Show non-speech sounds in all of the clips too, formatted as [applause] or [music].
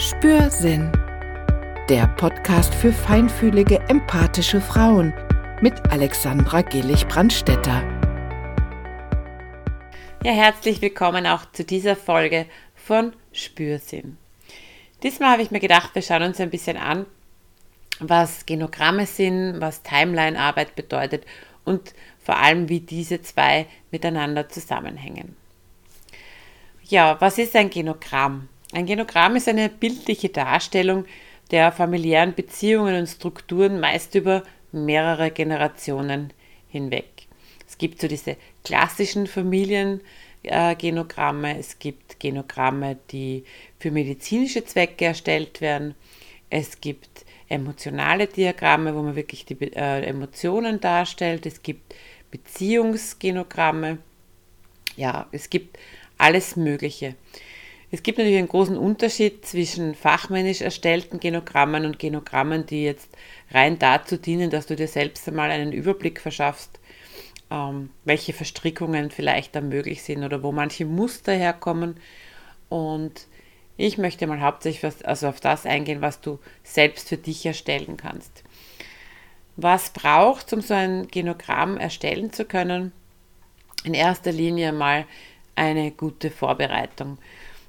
Spürsinn. Der Podcast für feinfühlige, empathische Frauen mit Alexandra Gillig-Brandstetter. Ja, herzlich willkommen auch zu dieser Folge von Spürsinn. Diesmal habe ich mir gedacht, wir schauen uns ein bisschen an, was Genogramme sind, was Timeline-Arbeit bedeutet und vor allem, wie diese zwei miteinander zusammenhängen. Ja, was ist ein Genogramm? Ein Genogramm ist eine bildliche Darstellung der familiären Beziehungen und Strukturen meist über mehrere Generationen hinweg. Es gibt so diese klassischen Familiengenogramme, es gibt Genogramme, die für medizinische Zwecke erstellt werden, es gibt emotionale Diagramme, wo man wirklich die äh, Emotionen darstellt, es gibt Beziehungsgenogramme, ja, es gibt alles Mögliche. Es gibt natürlich einen großen Unterschied zwischen fachmännisch erstellten Genogrammen und Genogrammen, die jetzt rein dazu dienen, dass du dir selbst einmal einen Überblick verschaffst, ähm, welche Verstrickungen vielleicht da möglich sind oder wo manche Muster herkommen. Und ich möchte mal hauptsächlich also auf das eingehen, was du selbst für dich erstellen kannst. Was braucht, um so ein Genogramm erstellen zu können? In erster Linie mal eine gute Vorbereitung.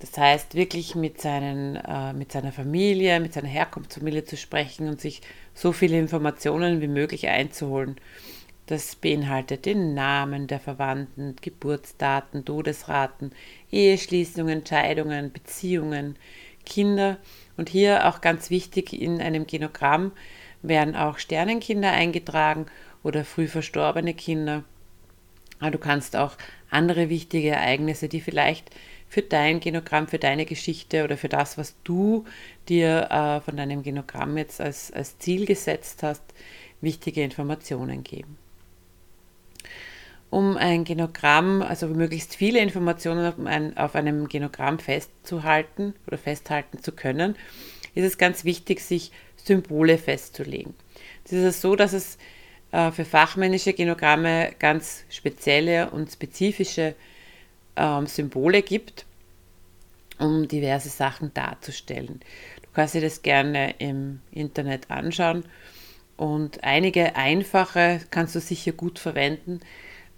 Das heißt, wirklich mit, seinen, äh, mit seiner Familie, mit seiner Herkunftsfamilie zu sprechen und sich so viele Informationen wie möglich einzuholen. Das beinhaltet den Namen der Verwandten, Geburtsdaten, Todesraten, Eheschließungen, Scheidungen, Beziehungen, Kinder. Und hier auch ganz wichtig in einem Genogramm werden auch Sternenkinder eingetragen oder früh verstorbene Kinder. Aber du kannst auch andere wichtige Ereignisse, die vielleicht für dein Genogramm, für deine Geschichte oder für das, was du dir äh, von deinem Genogramm jetzt als, als Ziel gesetzt hast, wichtige Informationen geben. Um ein Genogramm, also möglichst viele Informationen auf, ein, auf einem Genogramm festzuhalten oder festhalten zu können, ist es ganz wichtig, sich Symbole festzulegen. Es ist so, dass es äh, für fachmännische Genogramme ganz spezielle und spezifische ähm, Symbole gibt, um diverse Sachen darzustellen. Du kannst dir das gerne im Internet anschauen und einige einfache kannst du sicher gut verwenden.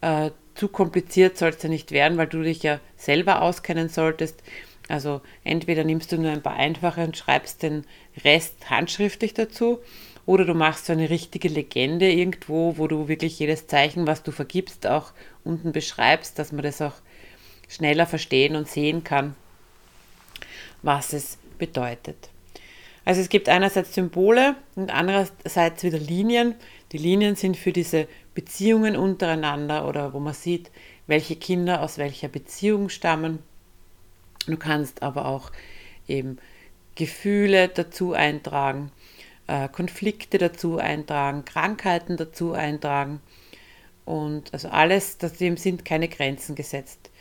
Äh, zu kompliziert soll es ja nicht werden, weil du dich ja selber auskennen solltest. Also entweder nimmst du nur ein paar einfache und schreibst den Rest handschriftlich dazu oder du machst so eine richtige Legende irgendwo, wo du wirklich jedes Zeichen, was du vergibst, auch unten beschreibst, dass man das auch schneller verstehen und sehen kann, was es bedeutet. Also es gibt einerseits Symbole und andererseits wieder Linien. Die Linien sind für diese Beziehungen untereinander oder wo man sieht, welche Kinder aus welcher Beziehung stammen. Du kannst aber auch eben Gefühle dazu eintragen, äh, Konflikte dazu eintragen, Krankheiten dazu eintragen. Und also alles, dem sind keine Grenzen gesetzt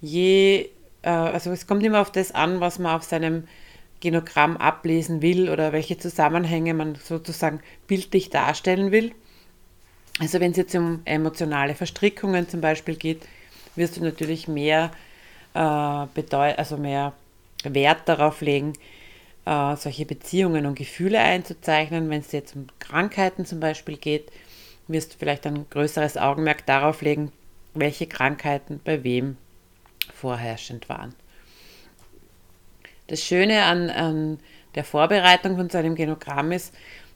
je, äh, also es kommt immer auf das an, was man auf seinem Genogramm ablesen will oder welche Zusammenhänge man sozusagen bildlich darstellen will. Also wenn es jetzt um emotionale Verstrickungen zum Beispiel geht, wirst du natürlich mehr, äh, also mehr Wert darauf legen, äh, solche Beziehungen und Gefühle einzuzeichnen. Wenn es jetzt um Krankheiten zum Beispiel geht, wirst du vielleicht ein größeres Augenmerk darauf legen, welche Krankheiten bei wem vorherrschend waren. Das Schöne an, an der Vorbereitung von so einem Genogramm ist,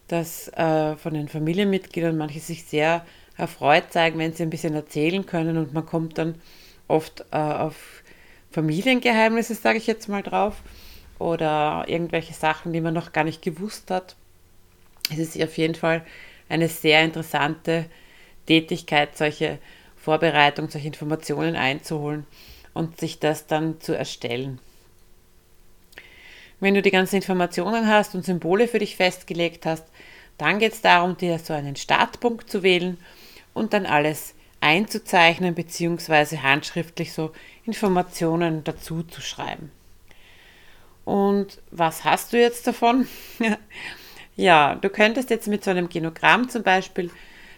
dass äh, von den Familienmitgliedern manche sich sehr erfreut zeigen, wenn sie ein bisschen erzählen können und man kommt dann oft äh, auf Familiengeheimnisse, sage ich jetzt mal drauf, oder irgendwelche Sachen, die man noch gar nicht gewusst hat. Es ist auf jeden Fall eine sehr interessante Tätigkeit, solche Vorbereitung, solche Informationen einzuholen und sich das dann zu erstellen. Wenn du die ganzen Informationen hast und Symbole für dich festgelegt hast, dann geht es darum, dir so einen Startpunkt zu wählen und dann alles einzuzeichnen bzw. handschriftlich so Informationen dazu zu schreiben. Und was hast du jetzt davon? [laughs] ja, du könntest jetzt mit so einem Genogramm zum Beispiel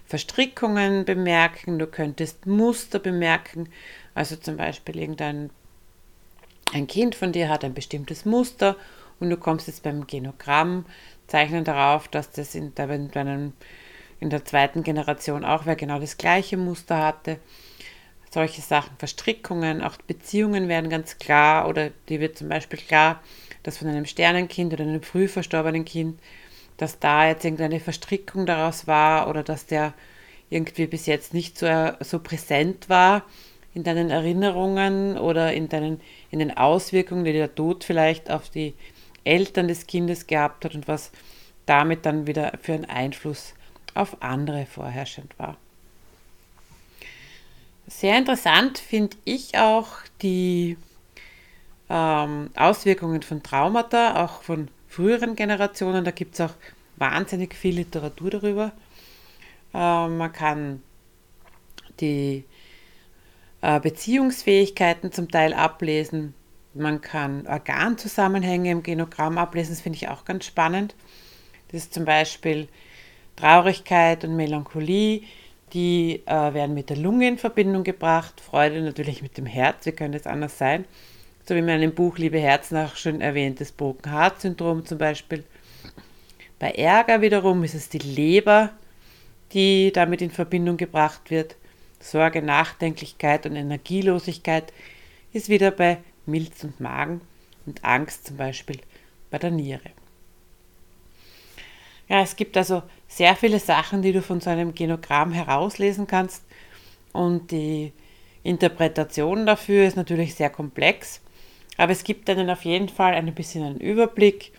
Verstrickungen bemerken, du könntest Muster bemerken, also zum Beispiel irgendein ein Kind von dir hat ein bestimmtes Muster und du kommst jetzt beim Genogramm zeichnen darauf, dass das in der, in der zweiten Generation auch wer genau das gleiche Muster hatte. Solche Sachen, Verstrickungen, auch Beziehungen werden ganz klar oder die wird zum Beispiel klar, dass von einem Sternenkind oder einem früh verstorbenen Kind, dass da jetzt irgendeine Verstrickung daraus war oder dass der irgendwie bis jetzt nicht so, so präsent war in deinen Erinnerungen oder in, deinen, in den Auswirkungen, die der Tod vielleicht auf die Eltern des Kindes gehabt hat und was damit dann wieder für einen Einfluss auf andere vorherrschend war. Sehr interessant finde ich auch die ähm, Auswirkungen von Traumata, auch von früheren Generationen. Da gibt es auch wahnsinnig viel Literatur darüber. Äh, man kann die Beziehungsfähigkeiten zum Teil ablesen. Man kann Organzusammenhänge im Genogramm ablesen, das finde ich auch ganz spannend. Das ist zum Beispiel Traurigkeit und Melancholie, die äh, werden mit der Lunge in Verbindung gebracht, Freude natürlich mit dem Herz, wie könnte es anders sein? So wie in Buch Liebe Herzen auch schon erwähnt, das Broken Heart Syndrom zum Beispiel. Bei Ärger wiederum ist es die Leber, die damit in Verbindung gebracht wird. Sorge, Nachdenklichkeit und Energielosigkeit ist wieder bei Milz und Magen und Angst zum Beispiel bei der Niere. Ja, es gibt also sehr viele Sachen, die du von so einem Genogramm herauslesen kannst und die Interpretation dafür ist natürlich sehr komplex, aber es gibt einen auf jeden Fall ein bisschen einen Überblick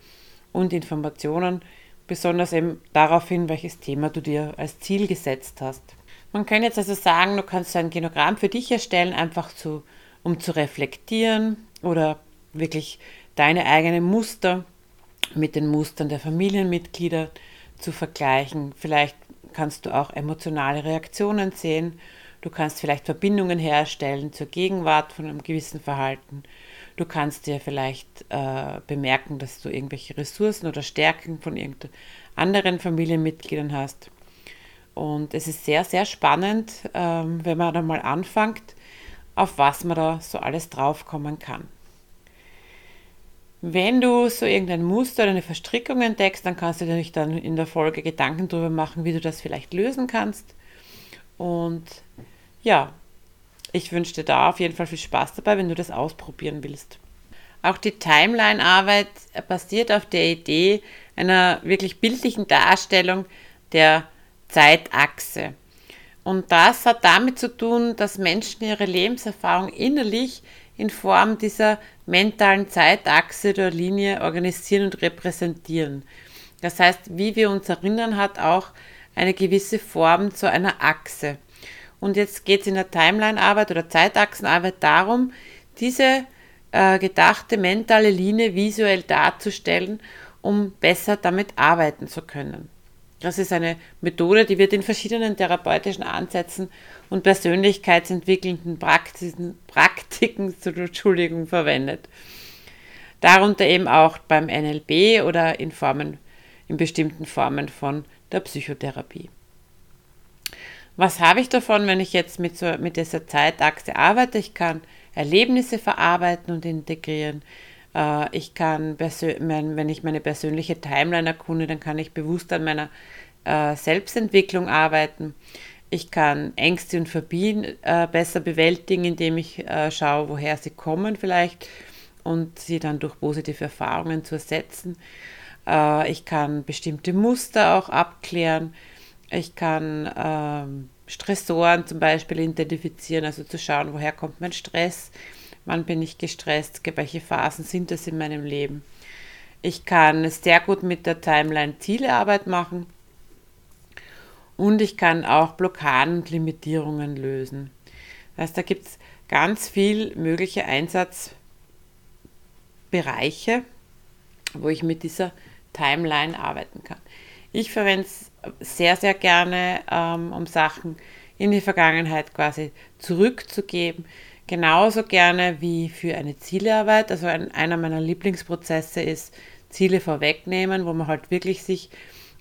und Informationen, besonders eben darauf hin, welches Thema du dir als Ziel gesetzt hast. Man kann jetzt also sagen, du kannst ein Genogramm für dich erstellen, einfach zu um zu reflektieren oder wirklich deine eigenen Muster mit den Mustern der Familienmitglieder zu vergleichen. Vielleicht kannst du auch emotionale Reaktionen sehen. Du kannst vielleicht Verbindungen herstellen zur Gegenwart von einem gewissen Verhalten. Du kannst dir vielleicht äh, bemerken, dass du irgendwelche Ressourcen oder Stärken von anderen Familienmitgliedern hast. Und es ist sehr, sehr spannend, ähm, wenn man dann mal anfängt, auf was man da so alles draufkommen kann. Wenn du so irgendein Muster oder eine Verstrickung entdeckst, dann kannst du dir dann in der Folge Gedanken darüber machen, wie du das vielleicht lösen kannst. Und ja, ich wünsche dir da auf jeden Fall viel Spaß dabei, wenn du das ausprobieren willst. Auch die Timeline-Arbeit basiert auf der Idee einer wirklich bildlichen Darstellung der Zeitachse. Und das hat damit zu tun, dass Menschen ihre Lebenserfahrung innerlich in Form dieser mentalen Zeitachse der Linie organisieren und repräsentieren. Das heißt, wie wir uns erinnern, hat auch eine gewisse Form zu einer Achse. Und jetzt geht es in der Timeline-Arbeit oder Zeitachsenarbeit darum, diese äh, gedachte mentale Linie visuell darzustellen, um besser damit arbeiten zu können. Das ist eine Methode, die wird in verschiedenen therapeutischen Ansätzen und persönlichkeitsentwickelnden Praktiken, Praktiken Entschuldigung, verwendet. Darunter eben auch beim NLP oder in, Formen, in bestimmten Formen von der Psychotherapie. Was habe ich davon, wenn ich jetzt mit, so, mit dieser Zeitachse arbeite? Ich kann Erlebnisse verarbeiten und integrieren. Äh, ich kann, wenn ich meine persönliche Timeline erkunde, dann kann ich bewusst an meiner äh, Selbstentwicklung arbeiten. Ich kann Ängste und Phobien äh, besser bewältigen, indem ich schaue, woher sie kommen vielleicht und sie dann durch positive Erfahrungen zu ersetzen. ich kann bestimmte Muster auch abklären. Ich kann ähm, Stressoren zum Beispiel identifizieren, also zu schauen, woher kommt mein Stress, wann bin ich gestresst, welche Phasen sind das in meinem Leben. Ich kann sehr gut mit der Timeline Zielearbeit machen und ich kann auch Blockaden und Limitierungen lösen. Das heißt, da gibt es ganz viel mögliche Einsatzbereiche, wo ich mit dieser Timeline arbeiten kann. Ich verwende es sehr, sehr gerne, ähm, um Sachen in die Vergangenheit quasi zurückzugeben, genauso gerne wie für eine Zielearbeit. Also ein, einer meiner Lieblingsprozesse ist Ziele vorwegnehmen, wo man halt wirklich sich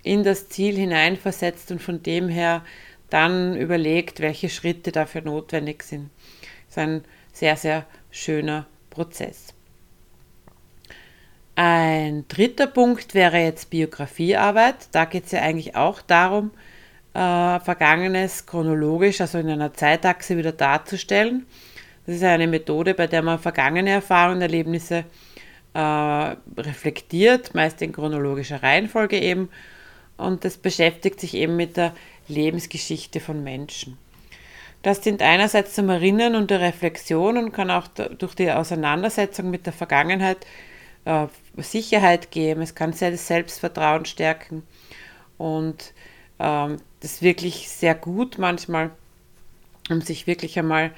in das Ziel hineinversetzt und von dem her dann überlegt, welche Schritte dafür notwendig sind. Das ist ein sehr, sehr schöner Prozess. Ein dritter Punkt wäre jetzt Biografiearbeit. Da geht es ja eigentlich auch darum, äh, Vergangenes chronologisch, also in einer Zeitachse wieder darzustellen. Das ist eine Methode, bei der man vergangene Erfahrungen, Erlebnisse äh, reflektiert, meist in chronologischer Reihenfolge eben. Und das beschäftigt sich eben mit der Lebensgeschichte von Menschen. Das dient einerseits zum Erinnern und der Reflexion und kann auch durch die Auseinandersetzung mit der Vergangenheit äh, Sicherheit geben. Es kann das Selbstvertrauen stärken und ähm, das ist wirklich sehr gut manchmal, um sich wirklich einmal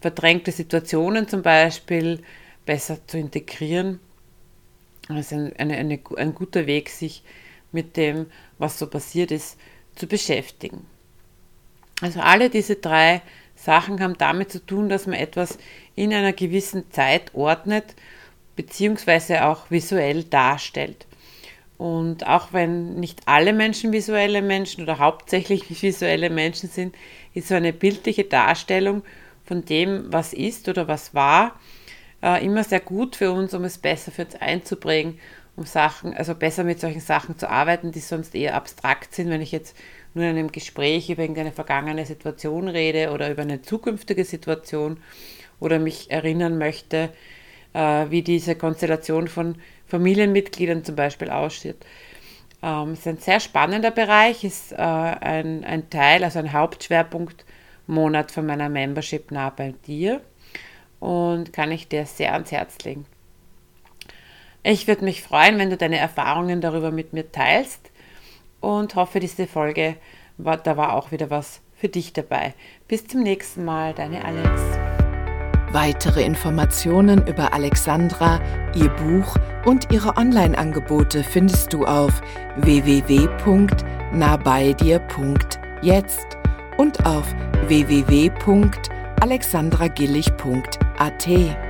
verdrängte Situationen zum Beispiel besser zu integrieren. Das ist ein, eine, eine, ein guter Weg, sich mit dem, was so passiert ist, zu beschäftigen. Also alle diese drei Sachen haben damit zu tun, dass man etwas in einer gewissen Zeit ordnet, beziehungsweise auch visuell darstellt. Und auch wenn nicht alle Menschen visuelle Menschen oder hauptsächlich [laughs] visuelle Menschen sind, ist so eine bildliche Darstellung von dem, was ist oder was war, äh, immer sehr gut für uns, um es besser für uns einzuprägen, um Sachen, also besser mit solchen Sachen zu arbeiten, die sonst eher abstrakt sind, wenn ich jetzt nur in einem Gespräch über irgendeine vergangene Situation rede oder über eine zukünftige Situation oder mich erinnern möchte, äh, wie diese Konstellation von Familienmitgliedern zum Beispiel aussieht. Ähm, ist ein sehr spannender Bereich, ist äh, ein, ein Teil, also ein Hauptschwerpunktmonat von meiner Membership nah bei dir und kann ich dir sehr ans Herz legen. Ich würde mich freuen, wenn du deine Erfahrungen darüber mit mir teilst und hoffe, diese Folge, war, da war auch wieder was für dich dabei. Bis zum nächsten Mal, deine Alex. Weitere Informationen über Alexandra, ihr Buch und ihre Online-Angebote findest du auf www.nahbeidir.jetzt und auf www.alexandragillig.at.